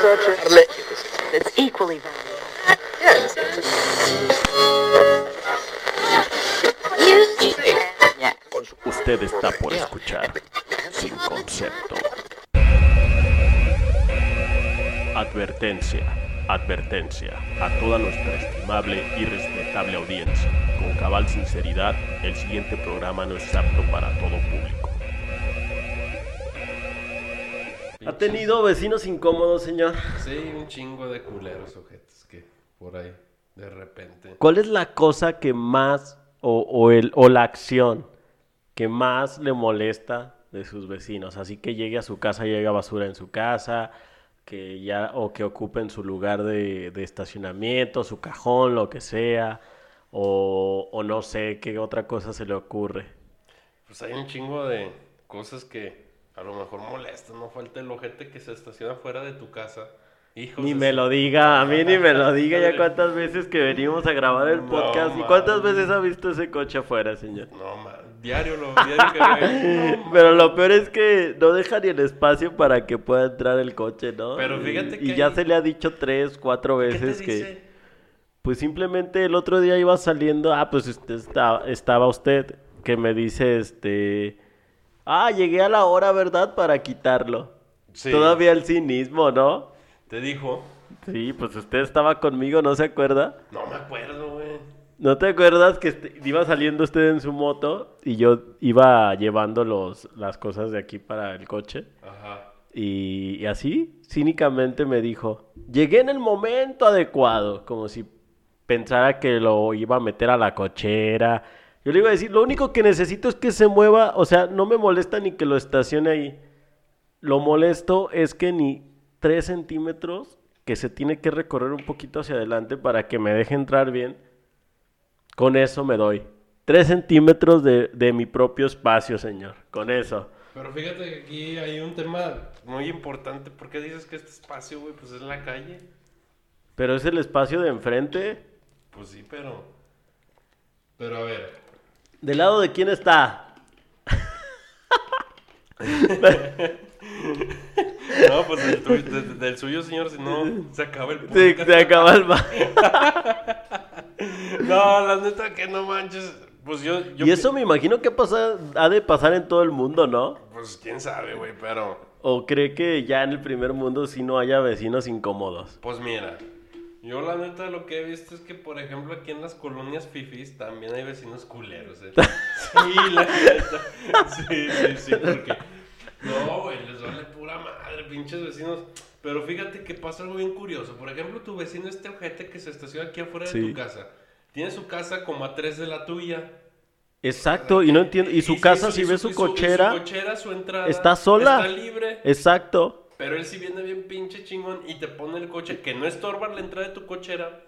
It's equally valuable. Usted está por escuchar Sin Concepto. Advertencia, advertencia a toda nuestra estimable y respetable audiencia. Con cabal sinceridad, el siguiente programa no es apto para todo público. ¿Ha tenido vecinos incómodos, señor? Sí, un chingo de culeros ojetes que por ahí, de repente. ¿Cuál es la cosa que más, o, o el, o la acción que más le molesta de sus vecinos? Así que llegue a su casa, llega basura en su casa, que ya, o que ocupen su lugar de, de estacionamiento, su cajón, lo que sea, o, o no sé qué otra cosa se le ocurre. Pues hay un chingo de cosas que a lo mejor molestan. No falta el ojete que se estaciona fuera de tu casa. Hijos Ni me su- lo diga, a mí ni me lo diga ya cuántas veces que venimos a grabar el No, podcast y cuántas veces ha visto ese coche afuera, señor. No, ma, diario lo diario que. No, Pero lo peor es que no deja ni el espacio para que pueda entrar el coche, ¿no? Pero fíjate y, y que ya ahí- se le ha dicho tres, cuatro ¿Qué te veces que... Pues simplemente el otro día iba saliendo, ah, pues usted está- estaba usted, que me dice, este... Ah, llegué a la hora, ¿verdad? Para quitarlo. Sí. Todavía el cinismo, ¿no? Te dijo. Sí, pues usted estaba conmigo, ¿no se acuerda? No me acuerdo, güey. ¿No te acuerdas que este- iba saliendo usted en su moto y yo iba llevando los, las cosas de aquí para el coche? Ajá. Y, y así, cínicamente me dijo, llegué en el momento adecuado, como si pensara que lo iba a meter a la cochera. Yo le iba a decir, lo único que necesito es que se mueva, o sea, no me molesta ni que lo estacione ahí. Lo molesto es que ni tres centímetros, que se tiene que recorrer un poquito hacia adelante para que me deje entrar bien, con eso me doy. Tres centímetros de, de mi propio espacio, señor, con eso. Pero fíjate que aquí hay un tema muy importante. ¿Por qué dices que este espacio, güey, pues es la calle? Pero es el espacio de enfrente. Pues sí, pero. Pero a ver. ¿Del lado de quién está? No, pues del, tuyo- suyo, señor, si no se acaba el Sí, se acaba el No, la neta que no manches. Pues yo. yo Y eso me imagino que pasa, ha de pasar en todo el mundo, ¿no? Pues quién sabe, güey, pero. ¿O cree que ya en el primer mundo sí no haya vecinos incómodos? Pues mira. Yo la neta lo que he visto es que, por ejemplo, aquí en las colonias fifis también hay vecinos culeros, ¿eh? Sí, la neta. Sí, sí, sí, porque... No, güey, les vale pura madre, pinches vecinos. Pero fíjate que pasa algo bien curioso. Por ejemplo, tu vecino, este ojete que se estaciona aquí afuera de tu casa, tiene su casa como a tres de la tuya. Exacto, y no entiendo. Y su casa, si y ve su cochera, su cochera, su entrada, está sola. Está libre. exacto. Pero él sí viene bien pinche chingón y te pone el coche que no estorba la entrada de tu cochera.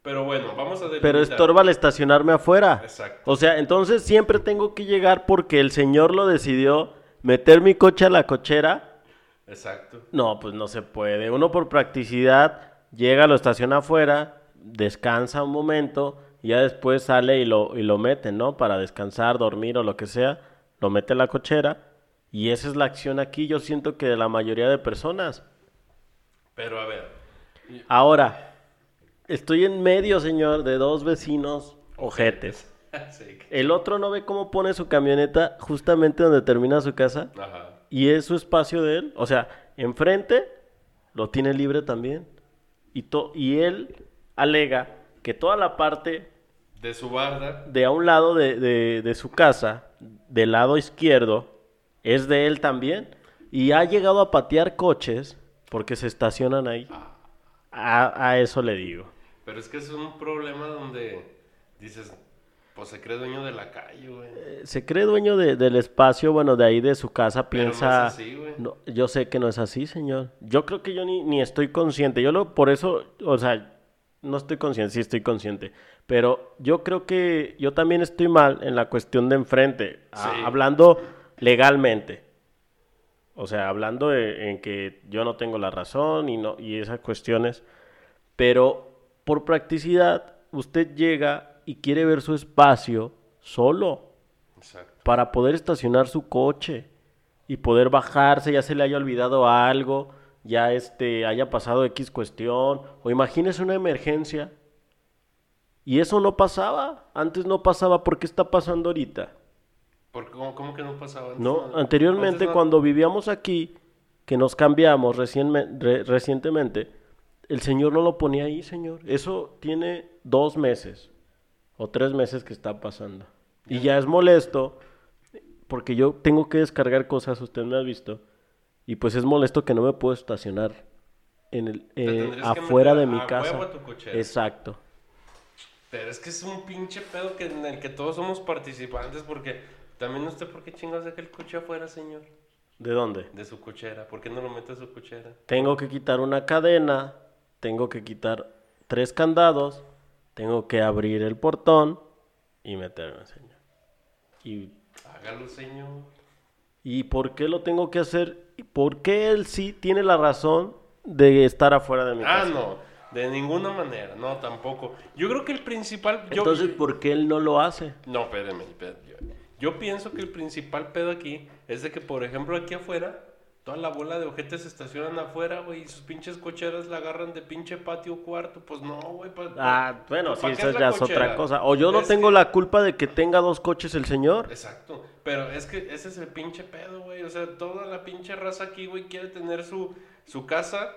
Pero bueno, vamos a Pero delimitar. estorba al estacionarme afuera. Exacto. O sea, entonces siempre tengo que llegar porque el señor lo decidió meter mi coche a la cochera. Exacto. No, pues no se puede. Uno por practicidad llega, lo estaciona afuera, descansa un momento y ya después sale y lo, y lo mete, ¿no? Para descansar, dormir o lo que sea. Lo mete en la cochera y esa es la acción aquí. Yo siento que de la mayoría de personas. Pero a ver. Ahora, estoy en medio, señor, de dos vecinos ojetes. sí. El otro no ve cómo pone su camioneta justamente donde termina su casa Ajá. y es su espacio de él. O sea, enfrente lo tiene libre también. Y, to- y él alega que toda la parte De su barda. de a un lado de, de- de su casa, del lado izquierdo, es de él también. Y ha llegado a patear coches porque se estacionan ahí. A, a eso le digo. Pero es que es un problema donde dices, pues se cree dueño de la calle, güey. Eh, Se cree dueño de- del espacio, bueno, de ahí de su casa, Pero no piensa... es así, güey. No, yo sé que no es así, señor. Yo creo que yo ni, ni estoy consciente. Yo lo, por eso, o sea, no estoy consciente, sí estoy consciente. Pero yo creo que yo también estoy mal en la cuestión de enfrente. a- hablando legalmente. O sea, hablando de- en que yo no tengo la razón y, no, y esas cuestiones. Pero por practicidad, usted llega y quiere ver su espacio solo Exacto. para poder estacionar su coche y poder bajarse, ya se le haya olvidado algo, ya este, haya pasado X cuestión, o imagínese una emergencia. Y eso no pasaba, antes no pasaba, ¿por qué está pasando ahorita? Porque, ¿cómo, cómo que no pasaba antes? No, No, anteriormente antes no- cuando vivíamos aquí, que nos cambiamos recien- re- recientemente, el señor no lo ponía ahí, señor. Eso tiene dos meses o tres meses que está pasando. Y ya es molesto porque yo tengo que descargar cosas, usted me ha visto, y pues es molesto que no me puedo estacionar en el, eh, afuera de mi casa. Exacto. Pero es que es un pinche pedo que, en el que todos somos participantes porque también usted, ¿por qué chingados deja el coche afuera, señor? ¿De dónde? De su cochera. ¿Por qué no lo mete a su cochera? Tengo que quitar una cadena, tengo que quitar tres candados, tengo que abrir el portón y meterme, señor. ¿Y, Hágalo, señor. ¿Y por qué lo tengo que hacer? ¿Y por qué él sí tiene la razón de estar afuera de mi Ah, casa? no. De ninguna manera. No, tampoco. Yo creo que el principal... Yo, Entonces, ¿por qué él no lo hace? No, espérame, espérame. Yo, pienso que el principal pedo aquí es de que, por ejemplo, aquí afuera, toda la bola de ojetes se estacionan afuera, güey, y sus pinches cocheras la agarran de pinche patio cuarto. Pues no, güey. pa- Ah, bueno, ¿pa' sí, eso la ya es otra cosa. O yo no Es tengo que- la culpa de que tenga dos coches el señor. Exacto. Pero es que ese es el pinche pedo, güey. O sea, toda la pinche raza aquí, güey, quiere tener su, su casa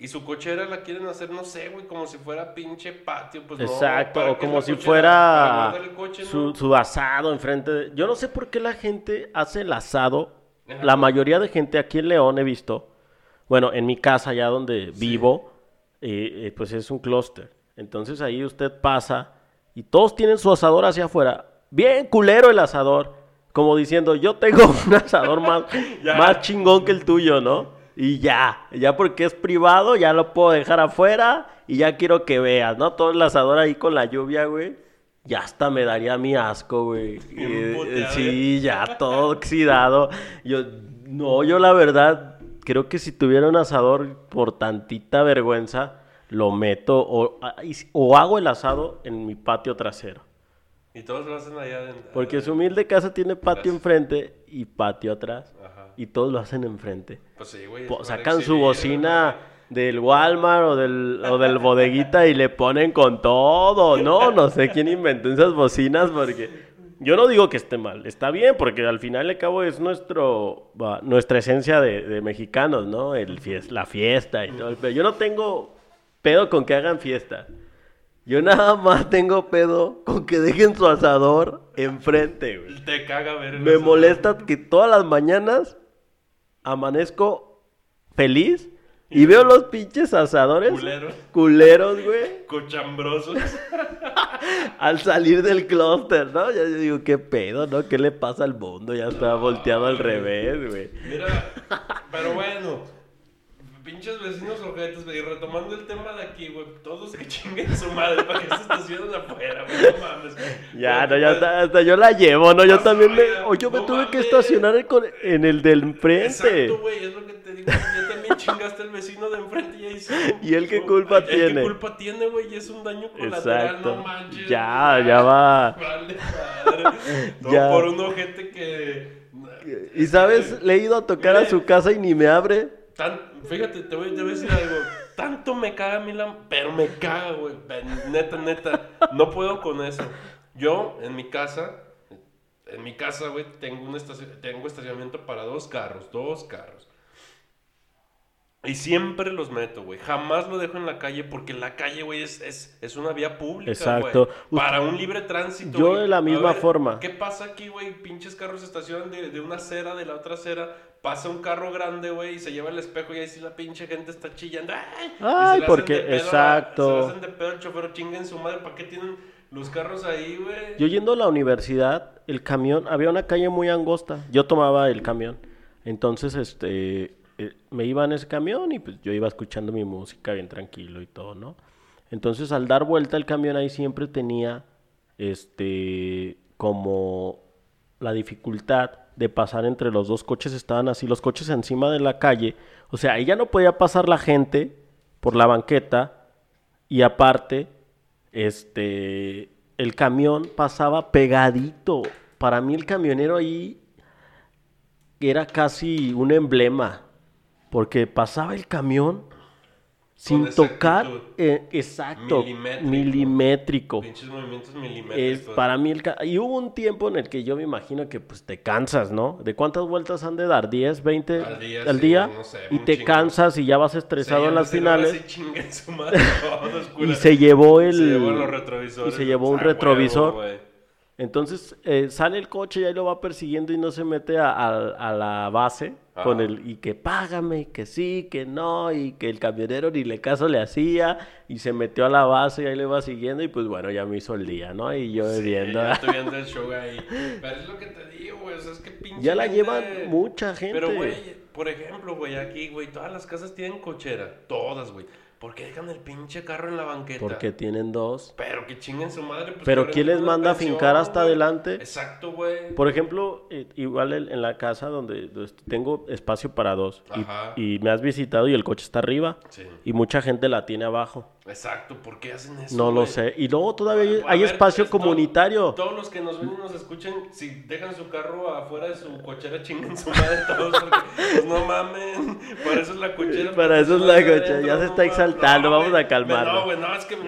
y su cochera la quieren hacer, no sé, güey, como si fuera pinche patio. Pues no, Exacto, ¿para o como si fuera coche, su, ¿no? su asado enfrente de... Yo no sé por qué la gente hace el asado. Ajá. La mayoría de gente aquí en León he visto, bueno, en mi casa allá donde vivo, eh, eh, pues es un clúster. Entonces ahí usted pasa y todos tienen su asador hacia afuera. Bien culero el asador. Como diciendo, yo tengo un asador más, más chingón que el tuyo, ¿no? Y ya, ya porque es privado, ya lo puedo dejar afuera y ya quiero que veas, ¿no? Todo el asador ahí con la lluvia, güey. Ya hasta me daría mi asco, güey. Eh, sí, ya todo oxidado. Yo, no, yo la verdad, creo que si tuviera un asador por tantita vergüenza, lo meto o, o hago el asado en mi patio trasero. Y todos lo hacen allá adentro. Porque su humilde casa tiene patio enfrente y patio atrás. Ajá. Y todos lo hacen enfrente. Pues sí, güey. Po- sacan su bocina del Walmart o del, o del bodeguita y le ponen con todo. No, no sé quién inventó esas bocinas porque yo no digo que esté mal. Está bien porque al final y al cabo es nuestro, nuestra esencia de, de mexicanos, ¿no? El fies- la fiesta y todo. el pe- Yo no tengo pedo con que hagan fiesta. Yo nada más tengo pedo con que dejen su asador enfrente, güey. Te caga ver el Me asador. molesta que todas las mañanas amanezco feliz y veo los pinches asadores Culeros. culeros, güey, Cochambrosos. al salir del clúster, ¿no? Ya yo digo, ¿qué pedo, no? ¿Qué le pasa al mundo? Ya está volteado al revés, güey. Mira, pero bueno. Pinches vecinos ojetes, güey. Y retomando el tema de aquí, güey. Todos que chinguen su madre para que se estacionen afuera, güey. No mames. Ya, no, ya hasta, hasta yo la llevo, ¿no? Yo también me... O yo me no tuve que estacionar en, el del enfrente. Exacto, güey, es lo que te digo. Ya también chingaste al vecino de enfrente y ahí sí. ¿Y él qué culpa ¿Él tiene? ¿Qué culpa tiene, güey? Y es un daño colateral, Exacto. no manches. Ya, ya va. Vale, madre. No, Ya. por un ojete que. Y sabes, le he ido a tocar a su casa y ni me abre. Fíjate, te voy, te voy a decir algo. Tanto me caga la... Pero me caga, güey. Neta, neta. No puedo con eso. Yo, en mi casa... En mi casa, güey, tengo, un tengo estacionamiento para dos carros. Dos carros. Y siempre los meto, güey. Jamás lo dejo en la calle porque la calle, güey, es, es, es una vía pública, Exacto. Para un libre tránsito, Yo de la misma ver, forma. ¿Qué pasa aquí, güey? Pinches carros se estacionan de, de una acera, de la otra acera. Pasa un carro grande, güey, y se lleva el espejo y ahí sí la pinche gente está chillando. ¡Ay! Ay, porque- pedo exacto. Se le hacen de pedo al chofer, chinguen su madre. ¿Para qué tienen los carros ahí, güey? Yo yendo a la universidad, el camión, había una calle muy angosta. Yo tomaba el camión. Entonces, este, eh, me iba en ese camión y pues yo iba escuchando mi música bien tranquilo y todo, ¿no? Entonces, al dar vuelta el camión ahí siempre tenía, este, como la dificultad de pasar entre los dos coches. Estaban así, los coches encima de la calle. O sea, ahí ya no podía pasar la gente por la banqueta y aparte, este, el camión pasaba pegadito. Para mí el camionero ahí era casi un emblema. Porque pasaba el camión sin tocar, eh, exacto, Milimétrico. milimétrico. Pinches movimientos Es milimétricos. para mí el y hubo un tiempo en el que yo me imagino que pues te cansas, ¿no? ¿De cuántas vueltas han de dar? ¿10, 20 Al día, al sí, día? no sé, y te chingo. cansas y ya vas estresado en las finales. su madre Y se llevó el Se llevó los retrovisores. y se llevó un Ah, retrovisor. Entonces eh, sale el coche y ahí lo va persiguiendo y no se mete a, a- a la base con el y que págame, y que sí, que no, y que el camionero ni le caso le hacía y se metió a la base y ahí le va siguiendo y pues bueno, ya me hizo el día, ¿no? Y yo Sí, viendo. ya estoy viendo el show ahí. Pero es lo que te digo, güey. O sea, es que pinche. Ya la gente- llevan mucha gente. Pero, güey, por ejemplo, güey, aquí, güey, todas las casas tienen cochera. Todas, güey. ¿Por qué dejan el pinche carro en la banqueta? Porque tienen dos. Pero que chinguen su madre. Pues, Pero ¿quién les manda a fincar hasta adelante? Exacto, güey. Por ejemplo, eh, igual en, la casa donde, tengo espacio para dos y- Ajá. y, me has visitado y el coche está arriba Sí. y mucha gente la tiene abajo. Exacto, ¿por qué hacen eso? No lo güey? sé. Y luego todavía hay, A hay ver, espacio es todo- comunitario. Todos los que nos ven y nos escuchen, si dejan su carro afuera de su cochera, chinguen su madre todos, porque pues no mamen. Para eso es la cochera. Para eso es la cochera, ya se está exaltando, vamos güey, a calmarlo. No, güey, no, es que.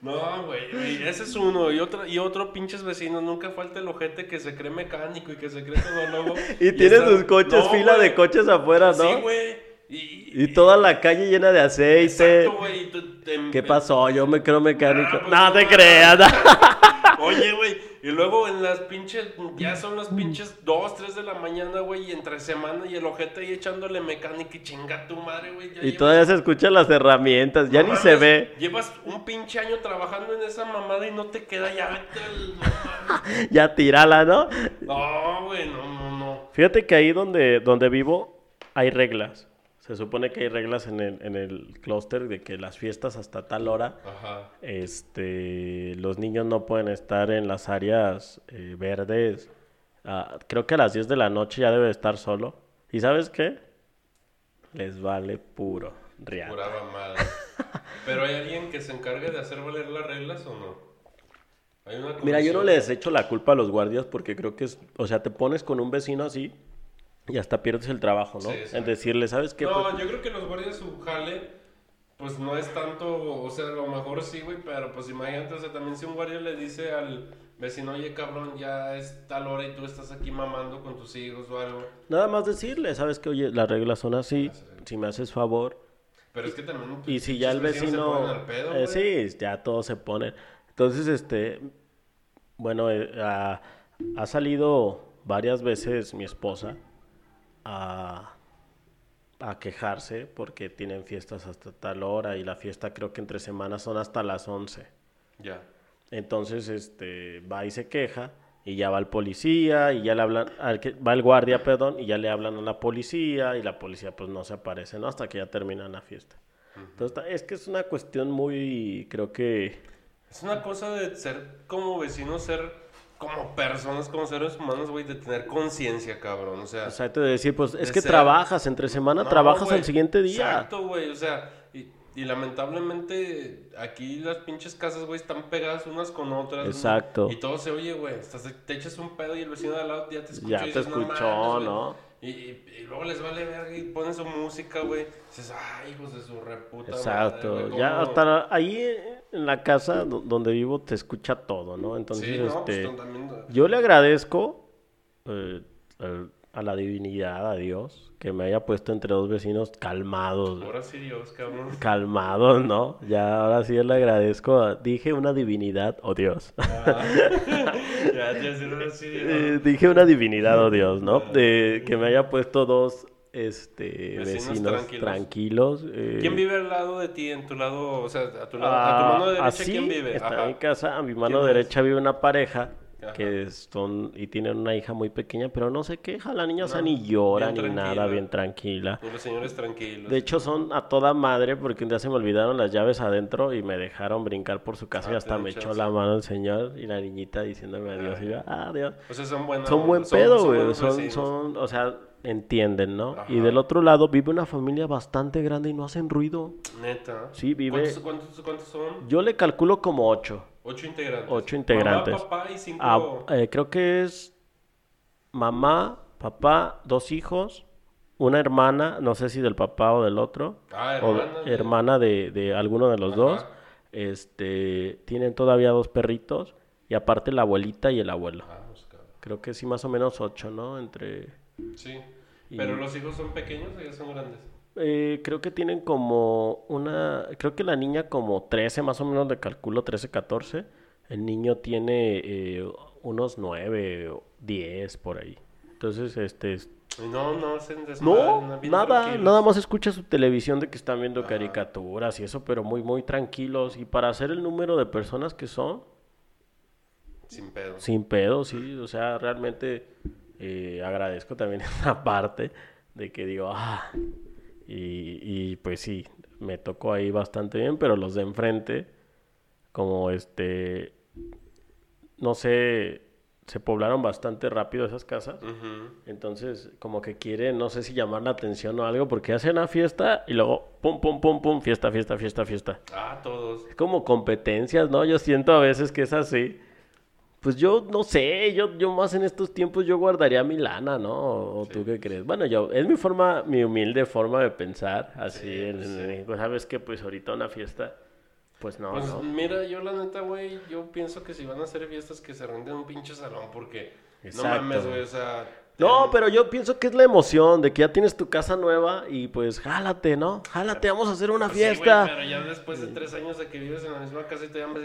No, güey, ese es uno. Y otro, y otro pinches vecinos, nunca falta el ojete que se cree mecánico y que se cree todólogo. Y tiene está- sus coches, fila güey. de coches afuera, ¿no? Sí, güey. Y, y toda la calle llena de aceite. Exacto, te- ¿Qué pasó? Yo me creo mecánico. Ah, pues no te creas. Oye, güey, y luego en las pinches, ya son las pinches 2, 3 de la mañana, güey, y entre semana y el ojete ahí echándole mecánica y chinga tu madre, güey. y llevas- todavía se escuchan las herramientas. Ya no ni se ve. Llevas un pinche año trabajando en esa mamada y no te queda ya, vete al... Ya tírala, ¿no? No, güey, no, no, no. Fíjate que ahí donde, donde vivo hay reglas. Se supone que hay reglas en el, en el clúster de que las fiestas hasta tal hora, Ajá. este, los niños no pueden estar en las áreas eh, verdes. Ah, creo que a las 10 de la noche ya debe estar solo. ¿Y sabes qué? Les vale puro real. Pero hay alguien que se encargue de hacer valer las reglas o no? Hay una Mira, yo no les echo la culpa a los guardias porque creo que es, o sea, te pones con un vecino así y hasta pierdes el trabajo, ¿no? Sí, decirle, ¿sabes qué? No, Pues, yo creo que los guardias su jale, pues no es tanto, o sea, a lo mejor sí, güey, pero pues imagínate, o sea, también si un guardia le dice al vecino, oye, cabrón, ya es tal hora y tú estás aquí mamando con tus hijos o algo. nada más decirle, ¿sabes qué? Oye, las reglas son así, si me haces favor. Pero es que también... pues, Y si ya el vecino, pedo, eh, sí, ya todos se ponen. Entonces, este, bueno, eh, ha, ha salido varias veces mi esposa a, a quejarse porque tienen fiestas hasta tal hora y la fiesta creo que entre semanas son hasta las 11. Ya. Entonces, este, va y se queja y ya va el policía y ya le hablan, al que, va el guardia, perdón, y ya le hablan a la policía y la policía pues no se aparece, ¿no? Hasta que ya terminan la fiesta. Entonces, es que es una cuestión muy, creo que, Es una cosa de ser como vecinos, ser como personas, como seres humanos, güey, de tener conciencia, cabrón, o sea... o sea, te de decir, pues es De que ser- trabajas, entre semana No, trabajas al siguiente día. Exacto, güey, o sea, y, lamentablemente aquí las pinches casas, güey, están pegadas unas con otras. Exacto. Y todo se oye, güey, estás- te echas un pedo y el vecino de al lado ya te escuchó. Ya y te dices, "No escuchó, güey". ¿no? Y, y- y luego les vale verga y ponen su música, güey. Dices, ay, hijos de su reputa Exacto. madre, güey, ya ¿cómo?". hasta ahí en la casa do- donde vivo te escucha todo, ¿no? Entonces, Sí, no, pues, este, también- yo le agradezco eh, al- a la divinidad, a Dios, que me haya puesto entre dos vecinos calmados. Ahora sí, Dios, cabrón. Calmados, ¿no? Ya ahora sí le agradezco. a- Dije una divinidad o Dios. Ah, ya, sí, ahora sí, Dios. Eh, dije una divinidad o Dios, ¿no? De que me haya puesto dos este, Vecinos vecinos, tranquilos. tranquilos. eh, ¿Quién vive al lado de ti, en tu lado, o sea, a tu lado, a tu Ah, mano derecha, así quién vive? está Ajá. en mi casa. A mi mano derecha vive una pareja Ajá. que son y tienen una hija muy pequeña, pero no se queja. La niña o sea, ni llora ni nada, bien tranquila. Y los señores tranquilos. De hecho, son a toda madre porque un día se me olvidaron las llaves adentro y me dejaron brincar por su casa y Ah, hasta me echó la mano el señor y la niñita diciéndome adiós. Y yo, "Ah, adiós. o sea, son buenos. Son buen pedo, güey. Son, son, o sea, entienden, ¿no? Y del otro lado vive una familia bastante grande y no hacen ruido. Neta. Sí, vive- ¿Cuántos, cuántos, cuántos son? Yo le calculo como ocho. Ocho integrantes. Ocho integrantes. Mamá, papá y cinco. Ah, eh, creo que es mamá, papá, dos hijos una hermana, no sé si del papá o del otro, Ah, o hermana. de- hermana de, de alguno de los Ajá. dos. Este, tienen todavía dos perritos y aparte la abuelita y el abuelo. Ah, pues. Creo que sí, más o menos ocho, ¿no? Entre... Sí. Y- Pero los hijos son pequeños o ya son grandes. Eh, creo que tienen como una, creo que la niña como 13, más o menos le calculo 13, 14. El niño tiene eh, unos 9, o 10 por ahí. Entonces, este, no, no hacen no, nada, tranquilos. nada más escucha su televisión de que están viendo Ajá. caricaturas y eso, pero muy, muy tranquilos. Y para hacer el número de personas que son, Sin pedo. sin pedo, sí. O sea, realmente eh, agradezco también esa parte de que digo, ah, y, y pues sí, me tocó ahí bastante bien, pero los de enfrente, como este, no sé, se poblaron bastante rápido esas casas. Entonces, como que quieren, no sé si llamar la atención o algo, porque hacen una fiesta y luego, pum, pum, pum, pum, fiesta, fiesta, fiesta, fiesta. Ah, todos. Es como competencias, ¿no? Yo siento a veces que es así. Pues yo no sé, yo, yo más en estos tiempos yo guardaría mi lana, ¿no? ¿O, tú qué crees? Bueno, yo, es mi forma, mi humilde forma de pensar, así, Sí, en, en sí. Sabes que pues ahorita una fiesta, pues no, Pues no. mira, yo la neta, güey, yo pienso que si van a hacer fiestas que se renten un pinche salón porque Exacto. no mames, güey, o sea, No, pero yo pienso que es la emoción de que ya tienes tu casa nueva y pues jálate, ¿no? Jálate, vamos a hacer una pues sí, güey, fiesta. pero ya después de tres años de que vives en la misma casa y te llamas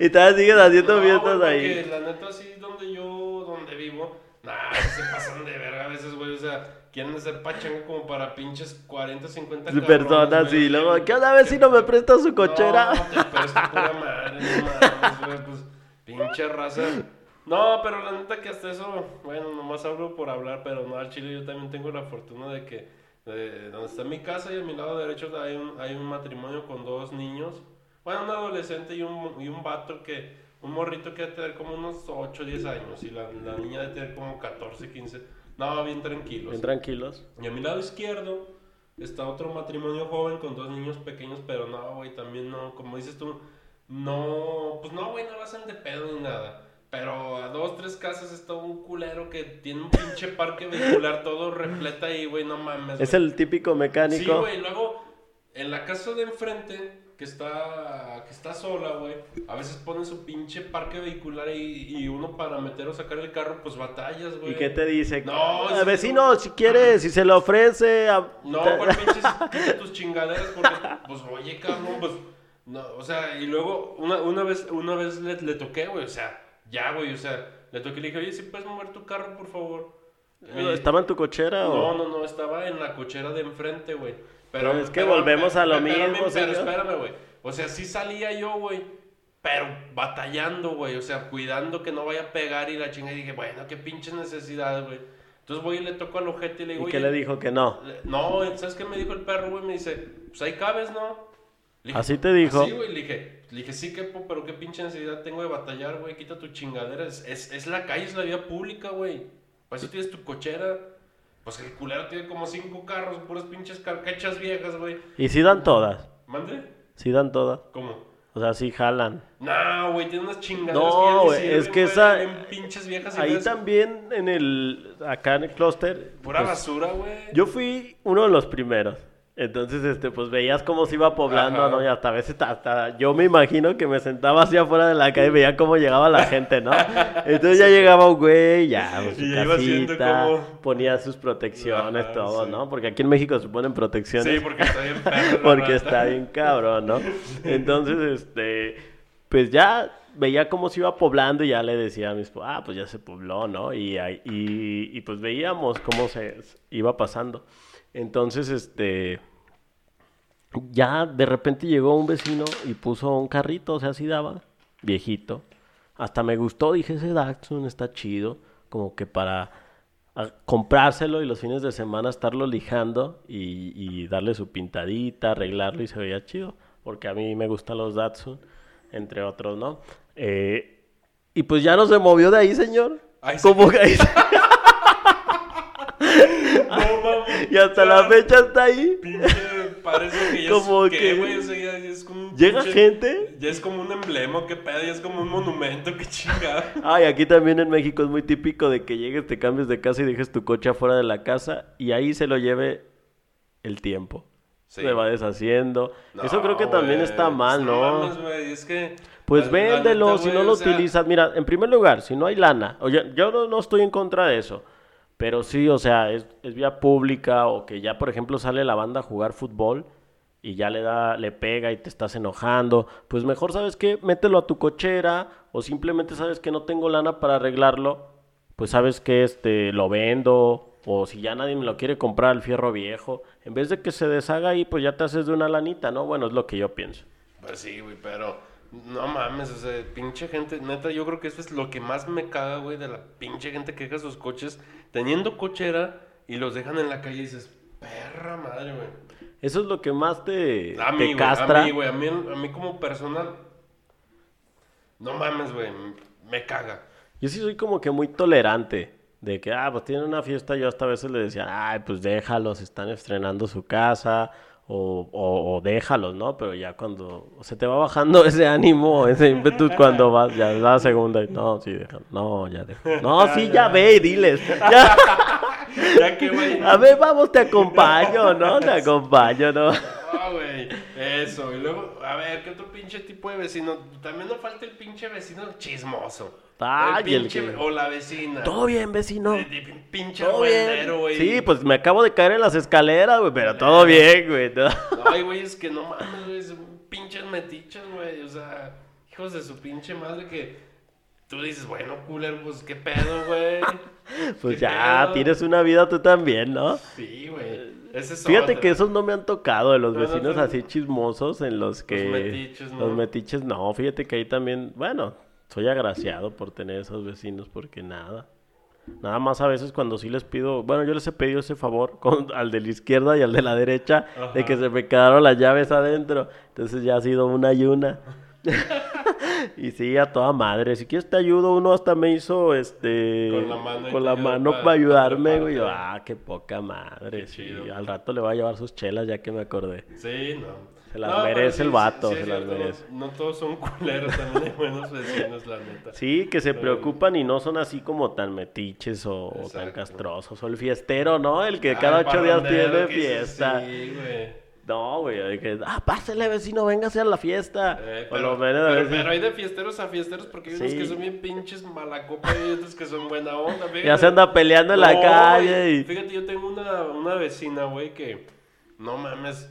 y Y todavía sigues haciendo No, fiestas güey, ahí. porque la neta sí donde yo, donde vivo, nah, se pasan de verga a veces, güey, o sea, quieren hacer pachanga como para pinches 40, 50 cabrones, Personas y luego, ¿qué onda vecino? ¿Me presta su cochera? No, te presto pura madre, no mames, güey, pues, pinche raza. No, pero la neta que hasta eso, bueno, nomás hablo por hablar, pero no, al chile yo también tengo la fortuna de que, de, donde está mi casa y a mi lado derecho hay un, hay un matrimonio con dos niños, bueno, un adolescente y un, y un vato que, un morrito que debe tener como unos 8, 10 años y la, la niña debe tener como 14, 15, no, bien tranquilos. Bien tranquilos. Y a mi lado izquierdo está otro matrimonio joven con dos niños pequeños, pero no, güey, también no, como dices tú, no, pues no, güey, no lo hacen de pedo ni nada. Pero a dos, tres casas está un culero que tiene un pinche parque vehicular todo repleta ahí, güey, no mames. Es güey. el típico Sí, mecánico. güey, luego en la casa de enfrente, que está, que está sola, güey, a veces ponen su pinche parque vehicular ahí y uno para meter o sacar el carro, pues batallas, güey. ¿Y qué te dice? No, "Ah, es- vecino, si quiere, si se le ofrece. a- No, ¿cuál pinches tus chingaderas? Porque, pues, oye, cabrón, pues, no, o sea, y luego, una, una vez, una vez le, le toqué, güey, o sea, ya, güey, o sea, le toqué y le dije, oye, ¿sí puedes mover tu carro, por favor? Me- ¿Estaba en tu cochera No, o...? no, no, estaba en la cochera de enfrente, güey. Pero Pero es que volvemos a lo mismo, Pero espérame, güey. O sea, sí salía yo, güey, pero batallando, güey, o sea, cuidando que no vaya a pegar y la chinga. Y dije, bueno, qué pinches necesidad, güey. Entonces voy y le toco al ojete y le digo, ¿Y qué "Oye, le dijo que no? le- No, ¿sabes qué me dijo el perro, güey? Me dice, pues ahí cabes, ¿no? Dije, ¿Así te dijo? Sí, güey. Le dije, le dije, sí, quepo, pero qué pinche necesidad tengo de batallar, güey. Quita tu chingadera. Es, es, es la calle, es la vía pública, güey. Para eso tienes tu cochera. Pues el culero tiene como cinco carros, puras pinches carcachas viejas, güey. Y sí dan todas. ¿Mande? Sí dan todas. ¿Cómo? O sea, sí jalan. No, güey, tiene unas chingaderas No, que sirven, es que güey, esa- bien pinches viejas y Ahí también en el... Acá en el clúster... Pura pues, basura, güey. Yo fui uno de los primeros. Entonces, este, pues veías cómo se iba poblando, Ajá. ¿no? Y hasta a veces, hasta yo me imagino que me sentaba así afuera de la calle y veía cómo llegaba la gente, ¿no? Entonces ya llegaba un güey, ya, pues, Y iba casita, como- ponía sus protecciones, Ajá, todo, sí. ¿no? Porque aquí en México se ponen protecciones. Sí, porque está bien perro Porque está bien cabrón, ¿no? Entonces, este, pues ya veía cómo se iba poblando y ya le decía a mis, ah, pues ya se pobló, ¿no? Y, y, y pues veíamos cómo se iba pasando. Entonces, este, ya de repente llegó un vecino y puso un carrito, o sea, así daba, viejito. Hasta me gustó, dije, ese Datsun está chido, como que para a- comprárselo y los fines de semana estarlo lijando y, y darle su pintadita, arreglarlo y se veía chido, porque a mí me gustan los Datsun, entre otros, ¿no? Eh, y pues ya no se movió de ahí, señor. Como que ahí se- No, mames. Y hasta la fecha está ahí. Pinche, parece que ya Como es, que- ¿qué, güey? O sea, ya, ya es como un Llega pinche- gente. Ya es como un emblema, qué pedo, ya es como un monumento, qué chingada. Ay, aquí también en México es muy típico de que llegues, te cambies de casa y dejes tu coche afuera de la casa y ahí se lo lleve el tiempo. Sí. Se va deshaciendo. No, Eso creo que también está mal, ¿no? es que... Pues véndelo, neta, si no lo sea, utilizas. Mira, en primer lugar, si no hay lana, oye, yo no, no estoy en contra de eso, pero sí, o sea, es, es vía pública o que ya, por ejemplo, sale la banda a jugar fútbol y ya le da, le pega y te estás enojando, pues mejor, ¿sabes qué? Mételo a tu cochera o simplemente sabes que no tengo lana para arreglarlo, pues sabes que este, lo vendo o si ya nadie me lo quiere comprar al fierro viejo, en vez de que se deshaga ahí, pues ya te haces de una lanita, ¿no? Bueno, es lo que yo pienso. Pues sí, güey, pero no mames, o sea, pinche gente, neta, yo creo que eso es lo que más me caga, güey, de la pinche gente que deja sus coches teniendo cochera y los dejan en la calle y dices, perra madre, güey. Eso es lo que más te, A te mí, güey, castra. a mí, güey, a mí, a mí como persona, no mames, güey, me caga. Yo sí soy como que muy tolerante. De que, ah, pues tienen una fiesta. Yo hasta a veces le decía, ay, pues déjalos, están estrenando su casa. O, o, o déjalos, ¿no? Pero ya cuando se te va bajando ese ánimo, ese ímpetu cuando vas, ya es la segunda. y, No, sí, déjalo. No, ya déjalo. No, sí, ya ve y diles. Ya. Ya que, güey, A ver, vamos, te acompaño, ¿no? Te acompaño, ¿no? No, güey, eso. Y luego, a ver, ¿qué otro pinche tipo de vecino? También no falta el pinche vecino chismoso. Ay, el el pinche, que- O la vecina. Todo bien, vecino. Pinche Todo bien. argüendero, güey. Sí, pues me acabo de caer en las escaleras, güey, pero todo bien, güey. ¿no? Ay, güey, es que no mames, güey, son pinches metiches, güey. O sea, hijos de su pinche madre que tú dices, bueno, cooler, pues qué pedo, güey. Pues ¿Qué ya, pedo? tienes una vida tú también, ¿no? Sí, güey. Es Fíjate otra. que esos no me han tocado, de los No, no vecinos así chismosos en los que... metiches, ¿no? Los metiches, no, fíjate que ahí también, bueno, soy agraciado por tener esos vecinos porque nada. Nada más a veces cuando sí les pido, bueno, yo les he pedido ese favor con, al de la izquierda y al de la derecha, de que se me quedaron las llaves adentro. Entonces ya ha sido una y una. y sí, a toda madre. Si quieres te ayudo, uno hasta me hizo este Con la mano con la mano para- para ayudarme, güey. Ah, qué poca madre. Qué sí. chido. Al rato le voy a llevar sus chelas ya que me acordé. Sí, no. Se las No, merece el vato, se las no- merece. No, todos son culeros, también hay buenos vecinos, la neta. Sí, que se Pero- preocupan y no son así como tan metiches o, o tan castrosos. O el fiestero, ¿no? El que Ah, cada el ocho días tiene fiesta. Sí, güey. No, güey, que, ah, pásele vecino, véngase a la fiesta. Eh, pero, lo menos pero- pero hay de fiesteros a fiesteros porque hay unos Sí. que son bien pinches malacopa y otros que son buena onda. fíjate. Ya se anda peleando en la calle y... Fíjate, yo tengo una, una vecina, güey, que no mames.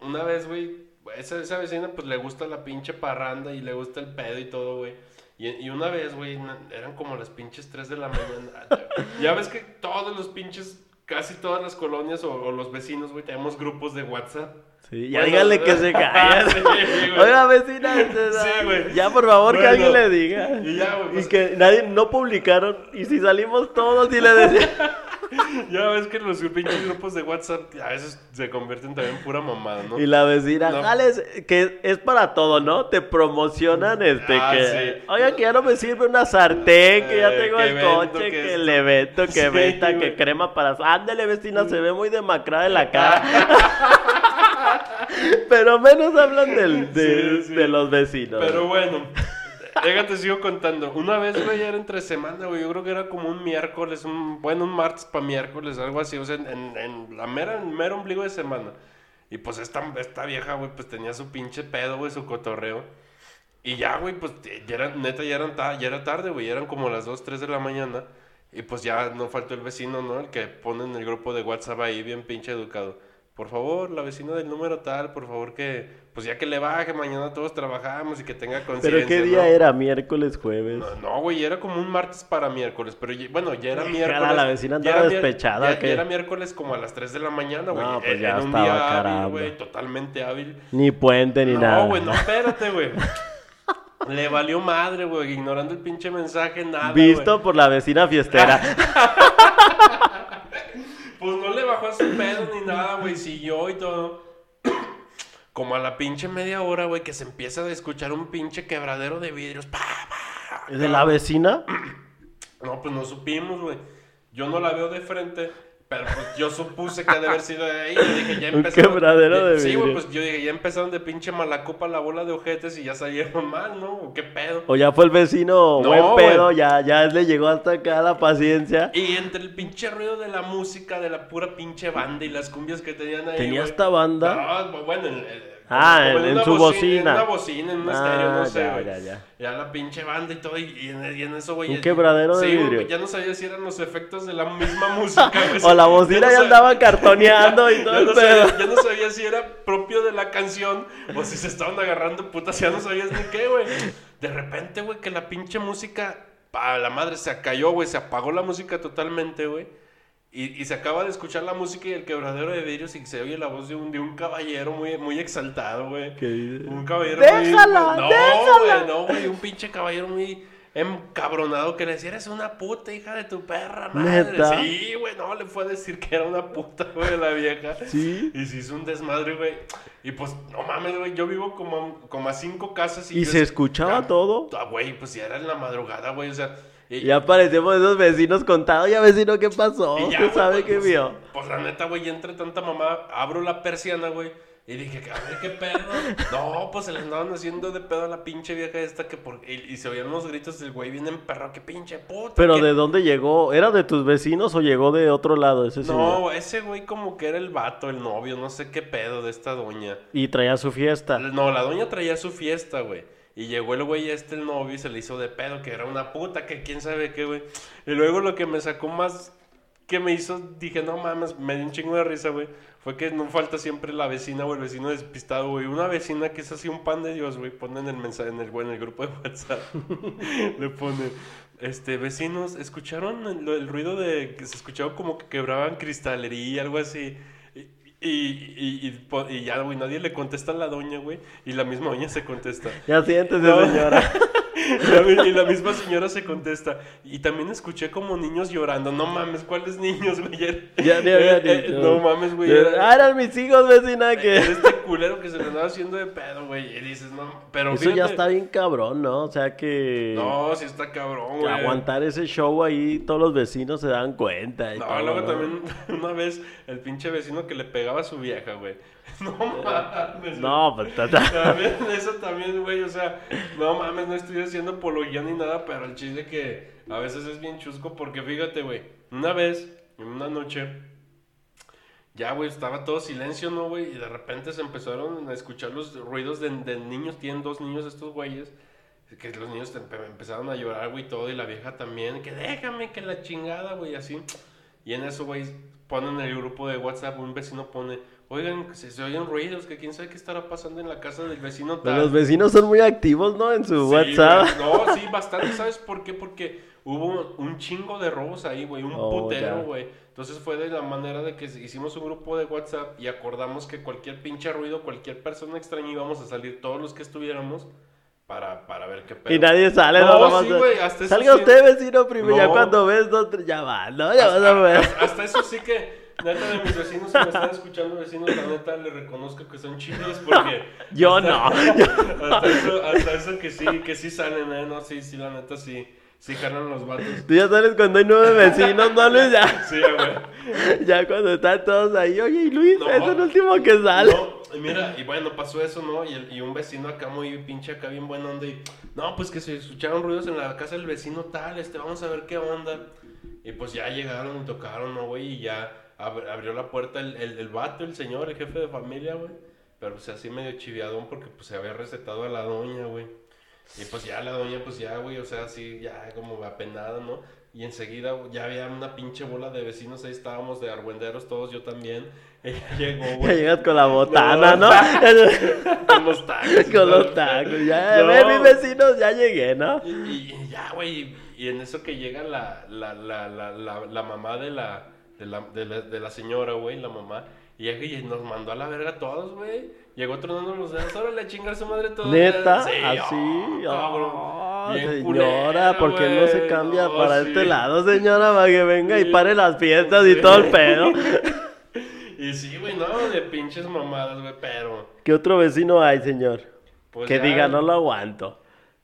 Una vez, güey, esa, esa vecina pues le gusta la pinche parranda y le gusta el pedo y todo, güey. Y, y una vez, güey, eran como las pinches 3 de la mañana. ya ves que todos los pinches, casi todas las colonias o, o los vecinos, güey, tenemos grupos de WhatsApp. Sí, ya Bueno, díganle que se callen. Sí. Oiga, vecina, Sí, güey. ya por favor que alguien le diga. y ya, güey, pues- Y que nadie, no publicaron. Y si salimos todos y le decían... Ya ves que los pinches grupos de WhatsApp a veces se convierten también en pura mamada, ¿no? Y la vecina, No. jales, que es para todo, ¿no? Te promocionan, este, Ah, que... sí. Oiga, que ya no me sirve una sartén, que ya Eh, tengo el coche, que el evento, que venta, que crema para... Ándale, vecina, se ve muy demacrada en la cara. Pero menos hablan del, de, Sí, sí. de los vecinos. Pero bueno, déjate, sigo contando. Una vez, güey, era entre semana, güey. Yo creo que era como un miércoles, un, bueno, un martes para miércoles, algo así. O sea, en, en la mera, en mero ombligo de semana. Y pues esta, esta vieja, güey, pues tenía su pinche pedo, güey, su cotorreo. Y ya, güey, pues ya era, neta, ya, eran ta- ya era tarde, güey. Eran como las 2, 3 de la mañana. Y pues ya no faltó el vecino, ¿no? El que pone en el grupo de WhatsApp ahí, bien pinche educado. Por favor, la vecina del número tal, por favor que, pues ya que le baje, mañana todos trabajamos y que tenga conciencia. ¿Pero qué día ¿no? era? ¿Miércoles, jueves? No, no, güey, era como un martes para miércoles, pero ya- bueno, ya era miércoles. la vecina ya andaba mier- despechada, Ya, ya era miércoles como a las 3 de la mañana, güey. No, pues ya un estaba día caramba. hábil, güey, totalmente hábil. Ni puente ni nada. No, güey, no, espérate, güey. Le valió madre, güey, ignorando el pinche mensaje, nada, Visto por la vecina fiestera. Bajó a su pedo ni nada, güey, siguió y todo. Como a la pinche media hora, güey, que se empieza a escuchar un pinche quebradero de vidrios. Pa, pa, ¿Es de la vecina? No, pues no supimos, güey. Yo no la veo de frente, Pero pues yo supuse que ha de haber sido de ahí. Yo dije, ya Un empezaron. quebradero de Sí, güey, pues yo dije, ya empezaron de pinche malacopa la bola de ojetes y ya salieron mal, ¿no? ¿O ¿Qué pedo? O ya fue el vecino No, buen pedo, güey. ya, ya le llegó hasta acá la paciencia. Y entre el pinche ruido de la música, de la pura pinche banda y las cumbias que tenían ahí. ¿Tenía güey. esta banda? No, bueno, en, en- Ah, en- en su En bocina. una bocina, en un Ah, estéreo, no sé, ya, güey. ya, ya. Ya la pinche banda y todo, y, y en, y en eso, güey. Un quebradero de sí, vidrio. ya no sabía si eran los efectos de la misma música. güey. O la bocina no ya sab- andaba cartoneando y todo ya el no, pedo. sabía, ya no sabía si era propio de la canción o si se estaban agarrando putas, ya no sabías ni qué, güey. De repente, güey, que la pinche música, pa, la madre se cayó, güey, se apagó la música totalmente, güey. Y, y se acaba de escuchar la música y el quebradero de vidrios y se oye la voz de un, de un caballero muy, muy exaltado, güey. Un caballero ¡Déjala, muy... No, déjala! güey, no, güey, un pinche caballero muy encabronado que le decía, eres una puta hija de tu perra, madre. ¿Neta? Sí, güey, no, le fue a decir que era una puta, güey, la vieja. Sí. Y se hizo un desmadre, güey. Y pues, no mames, güey, yo vivo como, como a cinco casas y... ¿Y yo- se escuchaba Ya, todo? Ah, güey, pues ya era en la madrugada, güey, o sea... y- Ya parecemos esos vecinos contados. Ya vecino, ¿qué pasó? y ya, ¿Usted güey, sabe pues, qué pues, vio? Pues la neta, güey, entre tanta mamá, abro la persiana, güey. Y dije, a ver qué pedo. No, pues se le andaban haciendo de pedo a la pinche vieja esta que por. Y, y se oían los gritos del güey bien emperrado, qué pinche puta. Pero ¿de dónde llegó? ¿Era de tus vecinos o llegó de otro lado ese señor? No, ese güey como que era el vato, el novio, no sé qué pedo de esta doña. Y traía su fiesta. No, la doña traía su fiesta, güey. Y llegó el güey este, el novio, y se le hizo de pedo, que era una puta, que quién sabe qué, güey. Y luego lo que me sacó más, que me hizo, dije, no mames, me dio un chingo de risa, güey. Fue que no falta siempre la vecina o el vecino despistado, güey. Una vecina que es así un pan de Dios, güey. Pone en el mensaje, en el, güey, en el grupo de WhatsApp. le pone, este, vecinos, ¿escucharon el, el ruido de que se escuchaba como que quebraban cristalería, algo así? Y, y, y, ya, güey, nadie le contesta a la doña, güey. Y la misma doña se contesta. Ya siéntese, No. señora. Y la, misma señora se contesta. Y también escuché como niños llorando. No mames, ¿cuáles niños, güey? Ya le había eh, eh. No mames, güey. Ah, Era, eran mis hijos, vecina, que... este culero que se le andaba haciendo de pedo, güey. Y dices, no, pero Eso ya está bien cabrón, ¿no? O sea que... No, sí está cabrón, güey. aguantar ese show ahí, todos los vecinos se dan cuenta. y No, todo, luego ¿no? también una vez el pinche vecino que le pegaba a su vieja, güey. No mames. No, pues... ta- ta- También, eso también, güey, o sea, no mames, no estoy haciendo apología ni nada, pero el chiste que a veces es bien chusco porque fíjate, güey, una vez, en una noche, ya, güey, estaba todo silencio, ¿no, güey? Y de repente se empezaron a escuchar los ruidos de, de niños, tienen dos niños estos güeyes, que los niños empezaron a llorar, güey, todo, y la vieja también, que déjame, que la chingada, güey, así. Y en eso, güey, ponen en el grupo de WhatsApp, un vecino pone, oigan, se, se oyen ruidos, que quién sabe qué estará pasando en la casa del vecino tal. los vecinos son muy activos, ¿no? En su Sí, WhatsApp. No, sí, bastante. ¿Sabes por qué? Porque hubo un chingo de robos ahí, güey. Un Oh, putero, güey. Entonces fue de la manera de que hicimos un grupo de WhatsApp y acordamos que cualquier pinche ruido, cualquier persona extraña íbamos a salir todos los que estuviéramos para, para ver qué pedo. Y nadie sale, No, ¿no? Sí, güey, hasta eso Salga sí. usted, vecino, primero. Ya No. cuando ves, dos, tres, ya va, ¿no? Ya vas a ver. Hasta, hasta eso sí que, neta, de mis vecinos, si me están escuchando, vecinos, la neta, les reconozco que son chidos porque... Yo hasta- no. Hasta eso, hasta eso que sí, que sí salen, ¿eh? No, sí, sí, la neta, sí, sí jalan los vatos. Tú ya sabes cuando hay nueve vecinos, ¿no, Luis? Ya, Sí, güey. ya cuando están todos ahí. Oye, y Luis, No. es el último que sale. No, y mira, y bueno, pasó eso, ¿no? Y, el- y un vecino acá muy pinche, acá bien buena onda. Y no, pues que se escucharon ruidos en la casa del vecino tal, este, vamos a ver qué onda. Y pues ya llegaron y tocaron, ¿no, güey? Y ya ab- abrió la puerta el, el, el vato, el señor, el jefe de familia, güey. Pero pues así medio chiviadón porque pues se había recetado a la doña, güey. Y pues ya la doña, pues ya, güey, o sea, así ya como apenada, ¿no? Y enseguida ya había una pinche bola de vecinos, ahí estábamos de argüenderos todos, yo también. Ella llegó, Ya güey. llegas con la botana, No. ¿no? Con los tacos. con los tacos. Ya, No. ve, mis vecinos, ya llegué, ¿no? Y, y- y ya, güey. Y en eso que llega la, la, la, la, la, mamá de la, de la, de la, de la señora, güey, la mamá. Y y nos mandó a la verga a todos, güey. Llegó tronando los dedos. Ahora le chingar a su madre todos. Neta, Sí, así. oh, cabrón. Oh, Bien señora, culera, ¿por qué no se cambia para sí. este lado, señora? Para que venga y Sí. pare las fiestas y Sí. todo el pedo. Y sí, güey, no, de pinches mamadas, güey, pero. ¿Qué otro vecino hay, señor? Pues que ya- diga, no lo aguanto.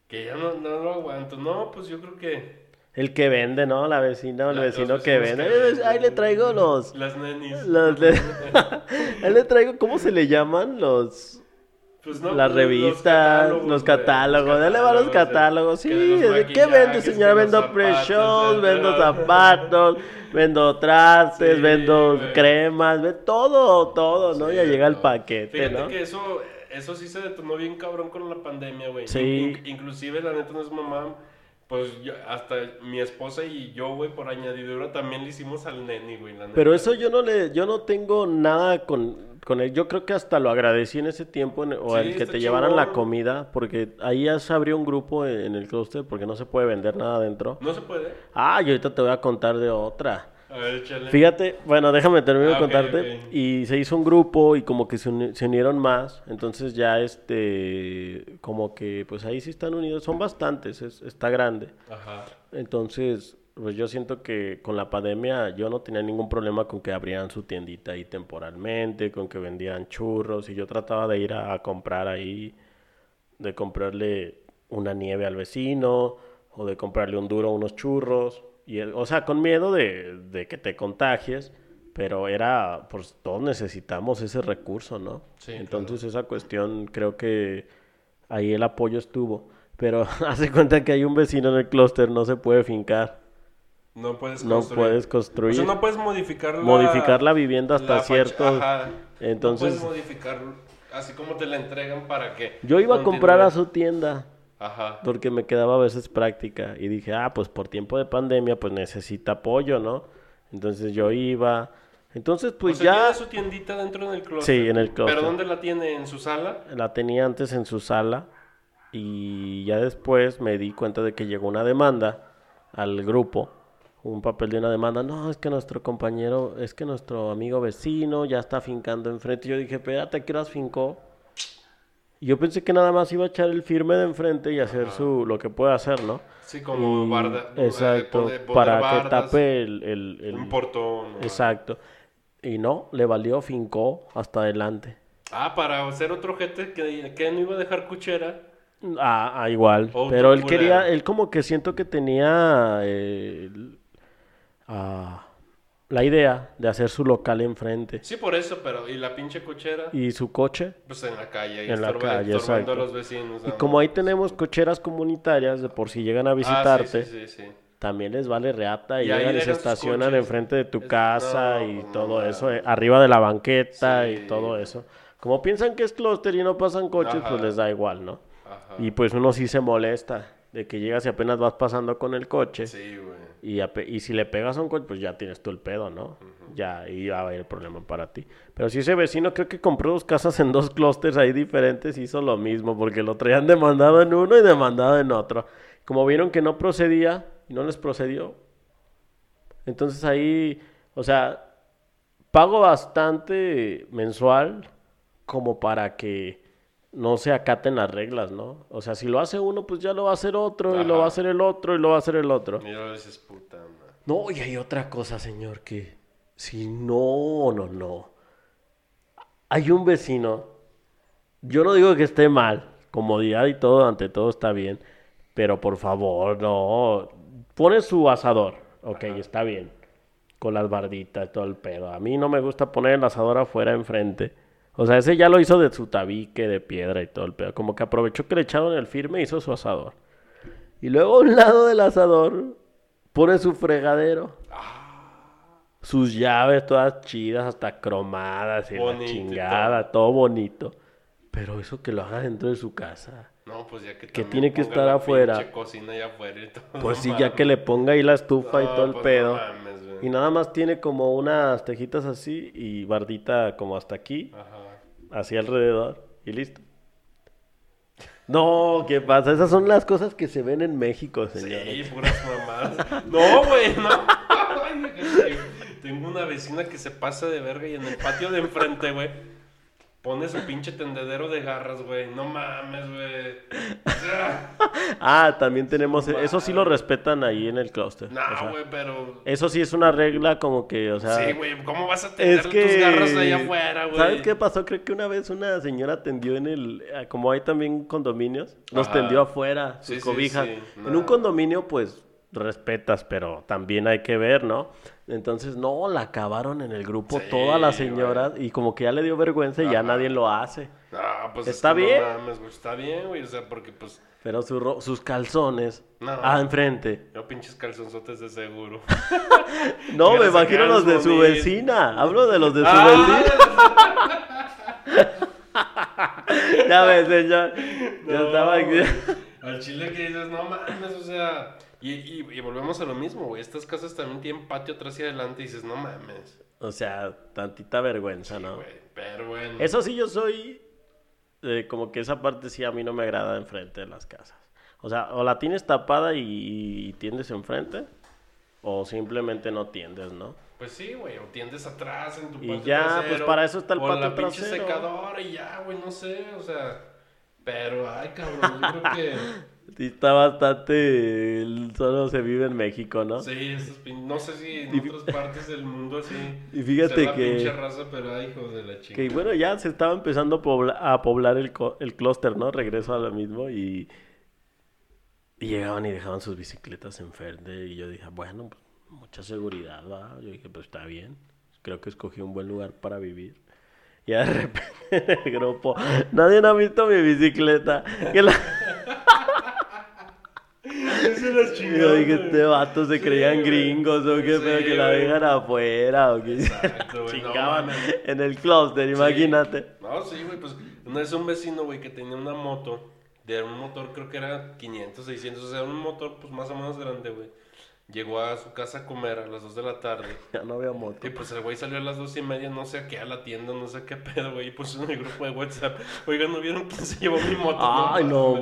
Que ya no, no lo aguanto. No, pues yo creo que. El que vende, ¿no? La vecina o el vecino que vende. que Eh. Ahí le traigo los... Las nenis. los Ahí le traigo, ¿cómo se le llaman? Los... Pues no, las pues, revistas, los catálogos, dale va los catálogos, sí, que de los ¿de ¿qué vende señora? Vendo pre-shows, de- vendo zapatos, vendo trastes, Sí, vendo güey. cremas, ve todo, todo, ¿no? Sí, Ya llega el paquete, Fíjate ¿no? que eso, eso sí se detonó bien cabrón con la pandemia, güey. Sí. In- inclusive, la neta no es mamá, pues yo- hasta mi esposa y yo, güey, por añadidura también le hicimos al neni, güey. la neta. Pero eso yo no le, yo no tengo nada con, con él. Yo creo que hasta lo agradecí en ese tiempo, en- o Sí, el que te llevaran la comida, porque ahí ya se abrió un grupo en, en el clúster, porque no se puede vender nada adentro. No se puede. Ah, y ahorita te voy a contar de otra. A ver, échale. Fíjate, bueno, déjame terminar de Ah, contarte. Y se hizo un grupo y como que se, uni- se unieron más. Entonces ya este, como que pues ahí sí están unidos. Son bastantes, es- está grande. Ajá. Entonces, pues yo siento que con la pandemia yo no tenía ningún problema con que abrieran su tiendita ahí temporalmente, con que vendieran churros. Y yo trataba de ir a, a comprar ahí, de comprarle una nieve al vecino o de comprarle un duro a unos churros. Y, el- o sea, con miedo de, de que te contagies, pero era, pues todos necesitamos ese recurso, ¿no? Sí, Entonces esa cuestión creo que ahí el apoyo estuvo. Pero hace cuenta que hay un vecino en el clúster, no se puede fincar. No puedes No construir. puedes construir. O sea, no puedes modificar la... Modificar la vivienda hasta la cierto- Ajá. Entonces- No puedes modificar así como te la entregan para que... Yo iba a comprar a su tienda Ajá. porque me quedaba a veces práctica y dije, ah, pues por tiempo de pandemia pues necesita apoyo, ¿no? Entonces yo iba. Entonces pues o sea, ya tiene su tiendita dentro del closet. Sí, en el closet. ¿Pero dónde la tiene? ¿En su sala? la tenía antes en su sala y ya después me di cuenta de que llegó una demanda al grupo, un papel de una demanda, no, es que nuestro compañero, es que nuestro amigo vecino ya está fincando enfrente. Yo dije, espérate, ¿a qué horas fincó? Y yo pensé que nada más iba a echar el firme de enfrente y hacer su, lo que puede hacer, ¿no? Sí, como Y- barda. Exacto, para que tape el... el- el- Un portón. Exacto. Y no, le valió, fincó hasta adelante. Ah, para hacer otro gente que, que no iba a dejar cuchera. Ah, ah, igual. Pero él culero. quería, él como que siento que tenía eh, el- la idea de hacer su local enfrente. Sí, por eso, pero... ¿Y la pinche cochera? Y su coche. Pues en la calle. ahí En la calle, estorbando exacto. a los vecinos. Y como ahí tenemos cocheras comunitarias, de por si llegan a Ah, visitarte, sí, sí, sí, sí. también les vale reata y, Y llegan y se estacionan coches. enfrente de tu Es- casa no, y pues, no todo eso, eh, arriba de la banqueta y todo eso. Como piensan que es clúster y no pasan coches, pues les da igual, ¿no? Ajá. Y pues uno sí se molesta de que llegas y apenas vas pasando con el coche. Sí, güey. Y, y si le pegas a un coche, pues ya tienes tú el pedo, ¿no? Ya va a haber el problema para ti. Pero si ese vecino creo que compró dos casas en dos clústeres ahí diferentes, hizo lo mismo, porque lo traían demandado en uno y demandado en otro. Como vieron que no procedía y no les procedió. Entonces ahí, o sea, pago bastante mensual como para que no se acaten las reglas, ¿no? O sea, si lo hace uno, pues ya lo va a hacer otro, y lo va a hacer el otro, y lo va a hacer el otro. Y luego dices, puta madre. No, y hay otra cosa, señor, que si no, no, no. Hay un vecino, yo no digo que esté mal, comodidad y todo, ante todo está bien, pero por favor, no. Pone su asador, ok, está bien, con las barditas, todo el pedo. A mí no me gusta poner el asador afuera enfrente. O sea, ese ya lo hizo de su tabique, de piedra y todo el pedo. Como que aprovechó que le echaron el firme y hizo su asador. Y luego a un lado del asador pone su fregadero. Sus llaves todas chidas, hasta cromadas y la Bonito y chingada, todo bonito. Pero eso que lo haga dentro de su casa. No, pues ya que Que también tiene que ponga estar la afuera. pinche cocina allá afuera y todo. Pues sí, ya que le ponga ahí la estufa y No, todo el pues no pedo. mames, güey. Y nada más tiene como unas tejitas así y bardita como hasta aquí, Ajá. Así alrededor y listo. No, ¿qué pasa? Esas son las cosas que se ven en México, señor. Sí, puras mamadas. No, güey, no. Tengo una vecina que se pasa de verga y en el patio de enfrente, güey, pone su pinche tendedero de garras, güey. No mames, güey. Ah, también tenemos, eso sí lo respetan ahí en el clúster. No, o sea, güey, pero... eso sí es una regla como que, o sea, Sí, güey, ¿cómo vas a tener es que tus garras ahí afuera, güey? ¿Sabes qué pasó? Creo que una vez una señora tendió en el, ah, como hay también condominios, nos tendió afuera sus Sí, sí, cobijas. sí, En un condominio, pues, respetas, pero también hay que ver, ¿no? Entonces, no, la acabaron en el grupo Sí, todas las señoras y como que ya le dio vergüenza y ya nadie lo hace. Ah, pues es Está que no bien. mames, güey, está bien, güey. O sea, porque pues. Pero su ro- sus calzones, No. ah, enfrente. Yo pinches calzonzotes de seguro. No, me imagino los de su vecina. Hablo de los de su Ah, vecina. Ya ves, señor. Ya estaba aquí. Al chile que dices, no mames, o sea. Y, y, y volvemos a lo mismo, güey. Estas casas también tienen patio atrás y adelante y dices, no mames. O sea, tantita vergüenza, Sí, ¿no? güey. Pero bueno. Eso sí, yo soy. eh, como que esa parte sí a mí no me agrada enfrente de las casas. O sea, o la tienes tapada y, y tiendes enfrente, o simplemente no tiendes, ¿no? Pues sí, güey, o tiendes atrás en tu Y patio ya, trasero, pues, para eso está el o patio la pinche secadora y ya, güey, no sé, o sea. Pero, ay, cabrón, yo creo que. Sí, está bastante. Solo se vive en México, ¿no? Sí, pin- no sé si en Y- otras partes del mundo así. Y fíjate la que- pinche raza, pero ay, hijo de la Que chingada. bueno, ya se estaba empezando a, pobla- a poblar el, clúster, ¿no? Regreso a lo mismo y, y llegaban y dejaban sus bicicletas enfrente y yo dije, bueno, pues, mucha seguridad, ¿va? Yo dije, pues está bien, creo que escogí un buen lugar para vivir. Y de repente en el grupo, nadie ha visto mi bicicleta. Que la- Eso las Y chingadas, yo dije, este vato se Sí, creían güey. gringos o qué, Sí, pero que la dejan afuera o que Exacto, güey, no chingaban en el clúster, imagínate. No, sí, güey, pues una vez un vecino, güey, que tenía una moto, de un motor creo que era 500, 600, o sea, un motor pues más o menos grande, güey. Llegó a su casa a comer a las 2 de la tarde. Ya no veo moto. Y pues el güey salió a las dos y media, no sé a qué, a la tienda, no sé qué pedo, güey. Y puso en el grupo de WhatsApp, oigan, ¿no vieron quién se llevó mi moto? Ay, no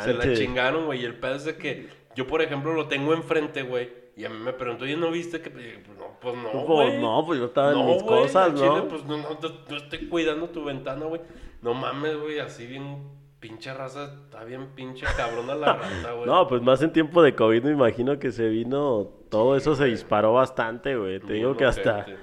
Se la chingaron, güey. Y el pedo es de que yo, por ejemplo, lo tengo enfrente, güey. Y a mí me preguntó, oye, ¿no viste que...? Y, pues no, pues no, Pues güey. no, pues yo estaba en No, mis güey, cosas, al chile, ¿no? pues no, no, no, no estoy cuidando tu ventana, güey. No mames, güey, así bien pinche raza, está bien pinche cabrona la rata, güey. No, pues más en tiempo de COVID me imagino que se vino, todo eso se disparó bastante, güey. Te Bien digo que hasta, ojete.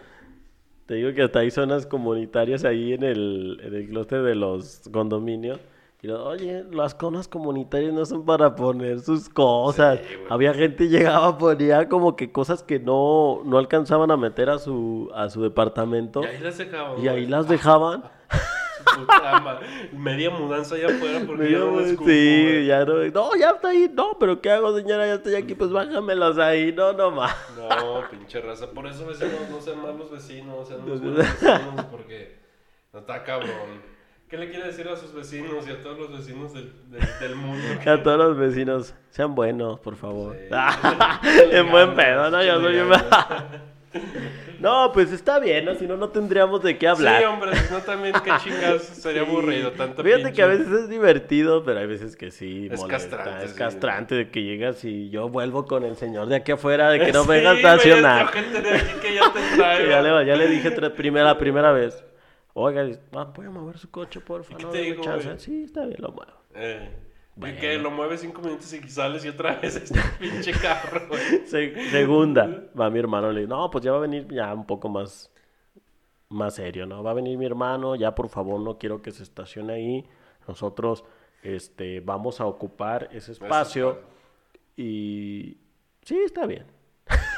te digo que hasta hay zonas comunitarias ahí en el, en el clúster de los condominios. Y lo, oye, las zonas comunitarias no son para poner sus cosas. Sí. Había gente que llegaba, ponía como que cosas que no, no alcanzaban a meter a su, a su departamento. Y ahí las dejaban, Y ahí las dejaban. Puta. Media mudanza allá afuera porque ya no Sí, güey. ya no. No, ya está ahí. No, pero ¿qué hago, señora? Ya estoy aquí. Pues bájamelos ahí. No, no más. No, pinche raza. Por eso vecinos no sean malos vecinos, sean unos buenos vecinos porque no está cabrón. ¿Qué le quiere decir a sus vecinos y a todos los vecinos del, del, del mundo? A todos los vecinos, sean buenos, por favor. Sí. en buen pedo, ¿no? Yo soy. Sí, No, pues está bien, ¿no? Si no, no tendríamos de qué hablar. hombre, si no también qué chingados sería aburrido tanto Fíjate que a pinche- veces es divertido, pero hay veces que sí Es molesta. castrante, Es sí. castrante de que llegas y yo vuelvo con el señor de aquí afuera de que no Sí, venga a estacionar. gente de aquí que ya te Que ya, le, ya le dije tres, primera, la primera vez. Oiga, ah, ¿puede mover su coche, porfa? ¿Y qué No, te digo, chance". Sí, está bien, lo muevo. Eh, Bueno. Y que lo mueves cinco minutos y sales y otra vez este pinche carro. Se- segunda, va mi hermano, le digo, no, pues ya va a venir ya un poco más, más serio, ¿no? Va a venir mi hermano, ya por favor no quiero que se estacione ahí. Nosotros este, vamos a ocupar ese espacio y sí, está bien.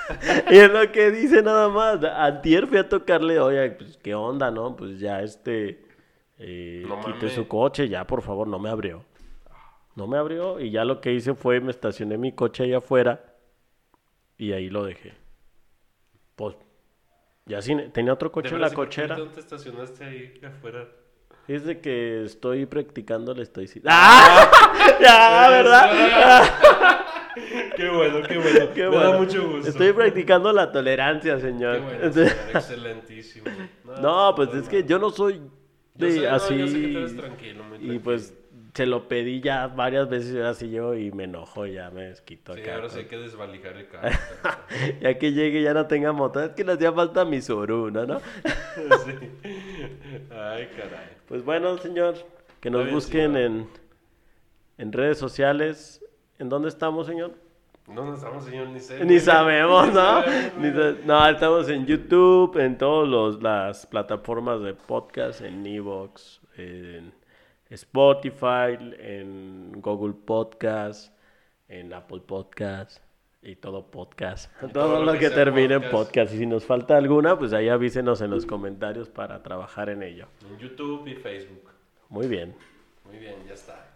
y es lo que dice nada más. Antier fui a tocarle, oye, pues qué onda, ¿no? Pues ya este, eh, No mames. su coche, ya por favor, no me abrió. No me abrió y ya lo que hice fue me estacioné mi coche ahí afuera y ahí lo dejé. Pues ya sin, tenía otro coche en la veras, ¿y por qué cochera. ¿Dónde te estacionaste ahí afuera? Es de que estoy practicando el estoicismo. ¡Ah! ya, ¿verdad? Qué bueno, qué bueno. Qué Me bueno. da mucho gusto. Estoy practicando la tolerancia, señor. Qué bueno, señor, excelentísimo. No, pues es que yo no soy Yo no, así. yo sé que tú eres tranquilo, muy y pues se lo pedí ya varias veces y ahora sí yo y me enojo y ya me desquito Sí, acá. ahora sí hay que desvalijar el carro. Ya que llegue ya no tenga moto. Es que le hacía falta mi Soruna, ¿no? sí. Ay, caray. Pues bueno, señor, que nos bien, busquen señor. en, en redes sociales. ¿En dónde estamos, señor? ¿Dónde estamos, señor? Ni sé. Ni sabemos, ¿no? sabemos, Ni güey. sa- no, estamos en YouTube, en todas las plataformas de podcast, en Evox, en Spotify, en Google Podcast, en Apple Podcast, Y todo podcast. Y todo, todo lo, lo que que, termine en podcast. podcast. Y si nos falta alguna, pues ahí avísenos en los comentarios para trabajar en ello. En YouTube y Facebook. Muy bien. Muy bien, ya está.